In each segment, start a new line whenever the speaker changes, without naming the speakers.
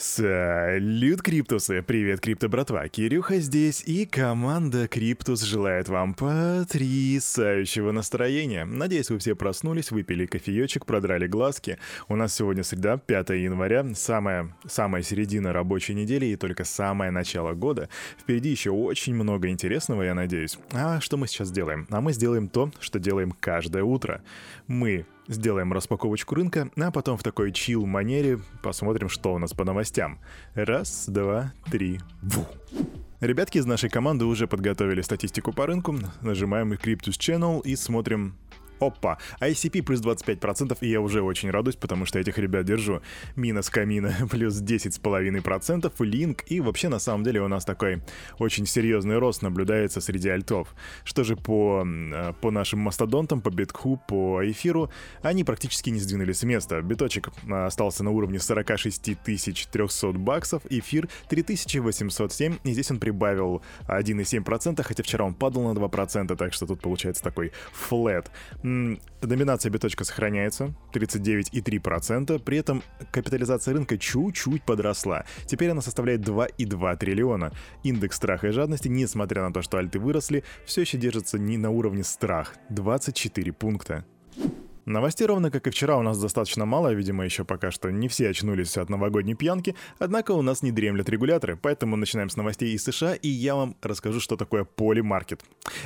Салют, Криптусы! Привет, Крипто братва! Кирюха здесь, и команда Криптус желает вам потрясающего настроения. Надеюсь, вы все проснулись, выпили кофеечек, продрали глазки. У нас сегодня среда, 5 января, самая, самая середина рабочей недели и только самое начало года. Впереди еще очень много интересного, я надеюсь. А что мы сейчас делаем? А мы сделаем то, что делаем каждое утро. Мы Сделаем распаковочку рынка, а потом в такой чил манере посмотрим, что у нас по новостям. Раз, два, три, ву. Ребятки из нашей команды уже подготовили статистику по рынку. Нажимаем Cryptus Channel и смотрим Опа, ICP плюс 25%, и я уже очень радуюсь, потому что этих ребят держу. Минус Камина плюс 10,5%, Link, и вообще на самом деле у нас такой очень серьезный рост наблюдается среди альтов. Что же по, э, по нашим мастодонтам, по битку, по эфиру, они практически не сдвинулись с места. Биточек э, остался на уровне 46 300 баксов, эфир 3807, и здесь он прибавил 1,7%, хотя вчера он падал на 2%, так что тут получается такой флет. Доминация биточка сохраняется, 39,3%, при этом капитализация рынка чуть-чуть подросла. Теперь она составляет 2,2 триллиона. Индекс страха и жадности, несмотря на то, что альты выросли, все еще держится не на уровне страх, 24 пункта. Новостей ровно как и вчера у нас достаточно мало, видимо, еще пока что не все очнулись от новогодней пьянки, однако у нас не дремлят регуляторы, поэтому начинаем с новостей из США, и я вам расскажу, что такое Polymarket.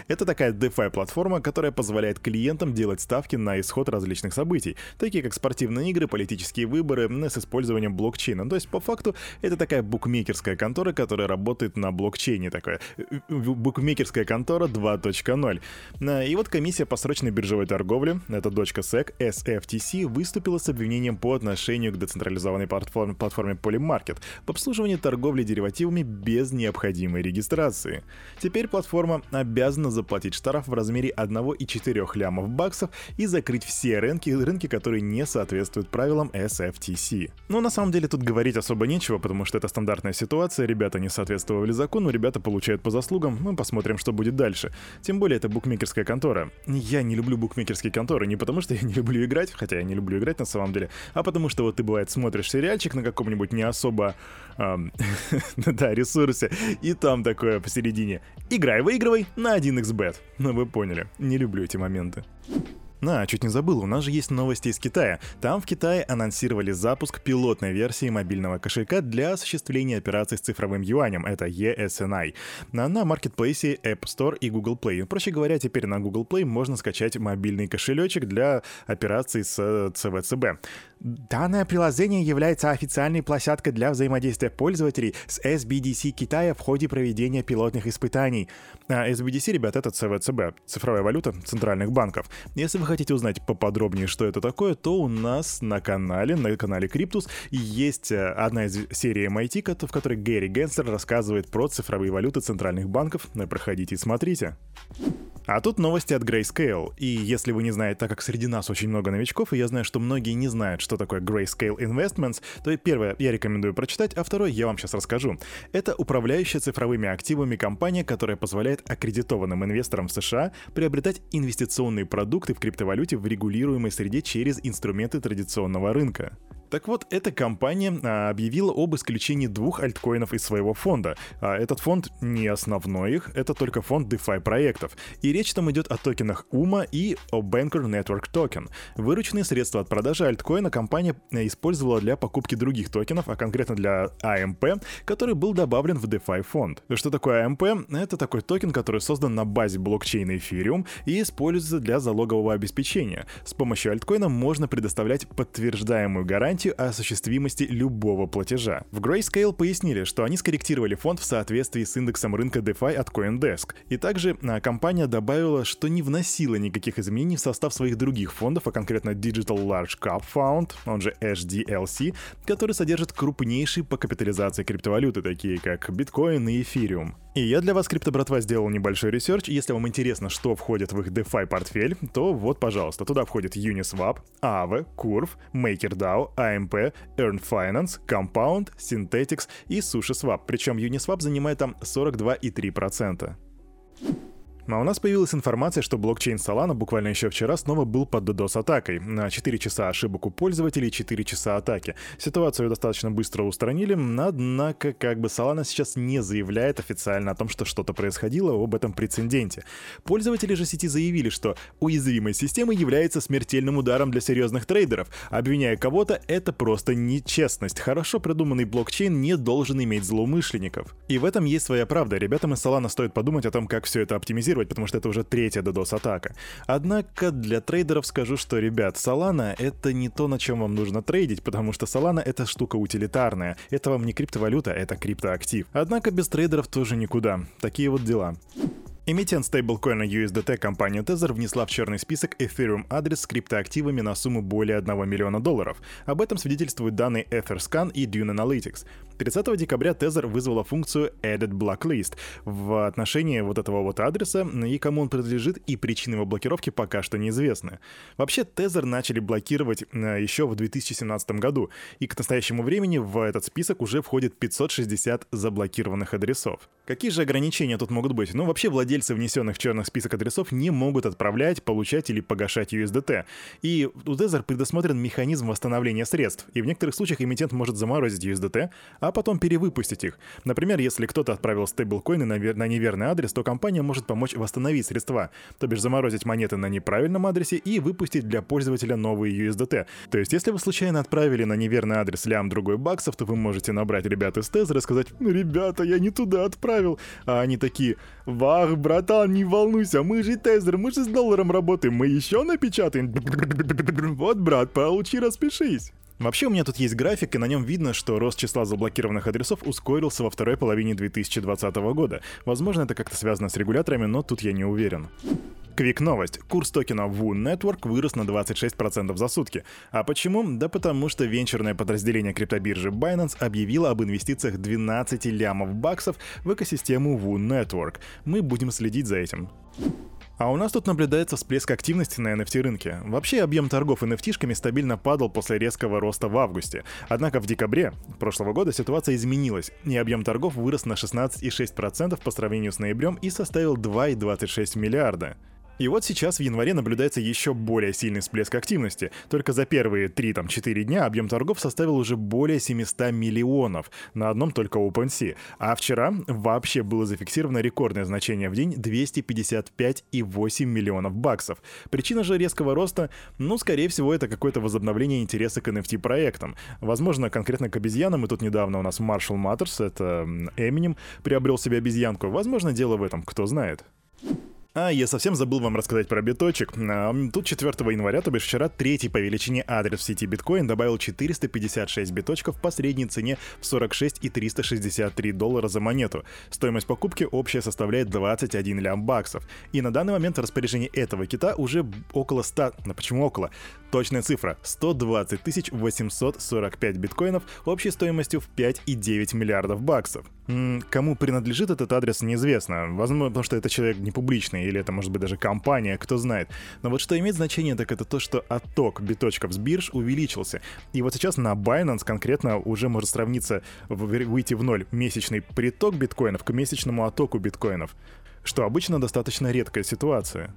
Это такая DeFi платформа, которая позволяет клиентам делать ставки на исход различных событий, такие как спортивные игры, политические выборы с использованием блокчейна. То есть, по факту, это такая букмекерская контора, которая работает на блокчейне, такая э, э, букмекерская контора 2.0. И вот комиссия по срочной биржевой торговле, это дочка SEC SFTC выступила с обвинением по отношению к децентрализованной платформе, платформе Polymarket в обслуживании торговли деривативами без необходимой регистрации. Теперь платформа обязана заплатить штраф в размере 1,4 лямов баксов и закрыть все рынки, рынки, которые не соответствуют правилам SFTC. Но на самом деле тут говорить особо нечего, потому что это стандартная ситуация, ребята не соответствовали закону, ребята получают по заслугам, мы посмотрим, что будет дальше. Тем более это букмекерская контора. Я не люблю букмекерские конторы не потому, что не люблю играть, хотя я не люблю играть на самом деле, а потому что вот ты, бывает, смотришь сериальчик на каком-нибудь не особо, эм, да, ресурсе, и там такое посередине. Играй, выигрывай на 1xbet. Ну вы поняли, не люблю эти моменты. На, чуть не забыл, у нас же есть новости из Китая. Там в Китае анонсировали запуск пилотной версии мобильного кошелька для осуществления операций с цифровым юанем, это ESNI, на, на маркетплейсе App Store и Google Play. Проще говоря, теперь на Google Play можно скачать мобильный кошелечек для операций с ЦВЦБ. Данное приложение является официальной площадкой для взаимодействия пользователей с SBDC Китая в ходе проведения пилотных испытаний. А SBDC, ребят, это ЦВЦБ, цифровая валюта центральных банков. Если вы хотите узнать поподробнее, что это такое, то у нас на канале, на канале Криптус, есть э, одна из серий MIT, в которой Гэри Генслер рассказывает про цифровые валюты центральных банков. Проходите и смотрите. А тут новости от Grayscale. И если вы не знаете, так как среди нас очень много новичков, и я знаю, что многие не знают, что такое Grayscale Investments, то первое я рекомендую прочитать, а второе я вам сейчас расскажу. Это управляющая цифровыми активами компания, которая позволяет аккредитованным инвесторам в США приобретать инвестиционные продукты в криптовалюте в регулируемой среде через инструменты традиционного рынка. Так вот, эта компания а, объявила об исключении двух альткоинов из своего фонда. А этот фонд не основной их, это только фонд DeFi проектов. И речь там идет о токенах UMA и о Banker Network Token. Вырученные средства от продажи альткоина компания э, использовала для покупки других токенов, а конкретно для AMP, который был добавлен в DeFi фонд. Что такое AMP? Это такой токен, который создан на базе блокчейна Ethereum и используется для залогового обеспечения. С помощью альткоина можно предоставлять подтверждаемую гарантию гарантию осуществимости любого платежа. В Grayscale пояснили, что они скорректировали фонд в соответствии с индексом рынка DeFi от CoinDesk. И также а, компания добавила, что не вносила никаких изменений в состав своих других фондов, а конкретно Digital Large Cap Fund, он же GDLC, который содержит крупнейшие по капитализации криптовалюты, такие как биткоин и эфириум. И я для вас, крипто-братва, сделал небольшой research. Если вам интересно, что входит в их DeFi портфель, то вот, пожалуйста, туда входит Uniswap, Aave, Curve, MakerDAO, AMP, Yearn Finance, Compound, Synthetix и SushiSwap. Причем Uniswap занимает там 42,3%. А у нас появилась информация, что блокчейн Solana буквально еще вчера снова был под DDoS-атакой. На 4 часа ошибок у пользователей, 4 часа атаки. Ситуацию достаточно быстро устранили, однако как бы Solana сейчас не заявляет официально о том, что что-то происходило об этом прецеденте. Пользователи же сети заявили, что уязвимость системы является смертельным ударом для серьезных трейдеров. Обвиняя кого-то, это просто нечестность. Хорошо придуманный блокчейн не должен иметь злоумышленников. И в этом есть своя правда. Ребятам из Solana стоит подумать о том, как все это оптимизировать анализировать, потому что это уже третья DDoS-атака. Однако для трейдеров скажу, что, ребят, Solana — это не то, на чем вам нужно трейдить, потому что Solana — это штука утилитарная. Это вам не криптовалюта, это криптоактив. Однако без трейдеров тоже никуда. Такие вот дела. Эмитент стейблкоина USDT компания Tether внесла в черный список Ethereum адрес с криптоактивами на сумму более 1 миллиона долларов. Об этом свидетельствуют данные Etherscan и Dune Analytics. 30 декабря Tether вызвала функцию Added Blacklist в отношении вот этого вот адреса, и кому он принадлежит, и причины его блокировки пока что неизвестны. Вообще, Tether начали блокировать э, еще в 2017 году, и к настоящему времени в этот список уже входит 560 заблокированных адресов. Какие же ограничения тут могут быть? Ну, вообще, владельцы внесенных в черный список адресов не могут отправлять, получать или погашать USDT. И у Tether предусмотрен механизм восстановления средств, и в некоторых случаях эмитент может заморозить USDT, а потом перевыпустить их. Например, если кто-то отправил стейблкоины на, неверный адрес, то компания может помочь восстановить средства, то бишь заморозить монеты на неправильном адресе и выпустить для пользователя новые USDT. То есть, если вы случайно отправили на неверный адрес лям другой баксов, то вы можете набрать ребят из Тезера и сказать, ну, ребята, я не туда отправил. А они такие, вах, братан, не волнуйся, мы же Тезер, мы же с долларом работаем, мы еще напечатаем. Вот, брат, получи, распишись. Вообще у меня тут есть график, и на нем видно, что рост числа заблокированных адресов ускорился во второй половине 2020 года. Возможно, это как-то связано с регуляторами, но тут я не уверен. Квик новость. Курс токена WU Network вырос на 26% за сутки. А почему? Да потому что венчурное подразделение криптобиржи Binance объявило об инвестициях 12 лямов баксов в экосистему WU Network. Мы будем следить за этим. А у нас тут наблюдается всплеск активности на NFT рынке. Вообще объем торгов NFT-шками стабильно падал после резкого роста в августе. Однако в декабре прошлого года ситуация изменилась, и объем торгов вырос на 16,6% по сравнению с ноябрем и составил 2,26 миллиарда. И вот сейчас в январе наблюдается еще более сильный всплеск активности. Только за первые 3-4 дня объем торгов составил уже более 700 миллионов на одном только OpenSea. А вчера вообще было зафиксировано рекордное значение в день 255,8 миллионов баксов. Причина же резкого роста, ну, скорее всего, это какое-то возобновление интереса к NFT-проектам. Возможно, конкретно к обезьянам, и тут недавно у нас Marshall Matters, это Eminem, приобрел себе обезьянку. Возможно, дело в этом, кто знает. А, я совсем забыл вам рассказать про биточек. Тут 4 января, то бишь вчера, третий по величине адрес в сети биткоин добавил 456 биточков по средней цене в 46 и 363 доллара за монету. Стоимость покупки общая составляет 21 лям баксов. И на данный момент распоряжение этого кита уже около 100... Ну почему около? Точная цифра — 120 845 биткоинов общей стоимостью в 5,9 миллиардов баксов. Кому принадлежит этот адрес, неизвестно. Возможно, потому что это человек не публичный, или это может быть даже компания, кто знает. Но вот что имеет значение, так это то, что отток биточков с бирж увеличился. И вот сейчас на Binance конкретно уже может сравниться, выйти в ноль месячный приток биткоинов к месячному оттоку биткоинов, что обычно достаточно редкая ситуация.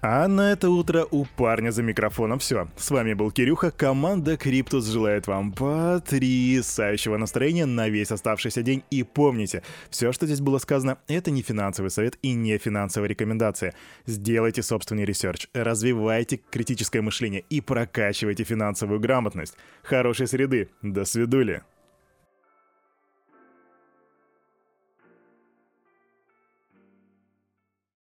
А на это утро у парня за микрофоном все. С вами был Кирюха, команда Криптус желает вам потрясающего настроения на весь оставшийся день. И помните, все, что здесь было сказано, это не финансовый совет и не финансовая рекомендация. Сделайте собственный research, развивайте критическое мышление и прокачивайте финансовую грамотность. Хорошей среды, до свидули.